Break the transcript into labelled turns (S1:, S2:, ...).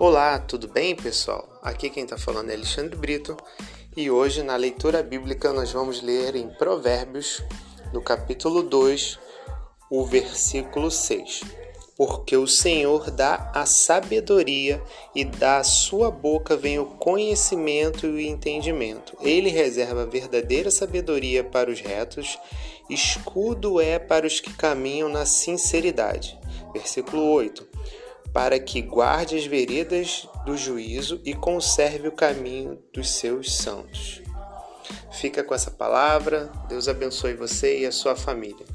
S1: Olá, tudo bem, pessoal? Aqui quem está falando é Alexandre Brito e hoje na leitura bíblica nós vamos ler em Provérbios, no capítulo 2, o versículo 6. Porque o Senhor dá a sabedoria e da sua boca vem o conhecimento e o entendimento. Ele reserva verdadeira sabedoria para os retos, escudo é para os que caminham na sinceridade. Versículo 8 para que guarde as veredas do juízo e conserve o caminho dos seus santos. Fica com essa palavra. Deus abençoe você e a sua família.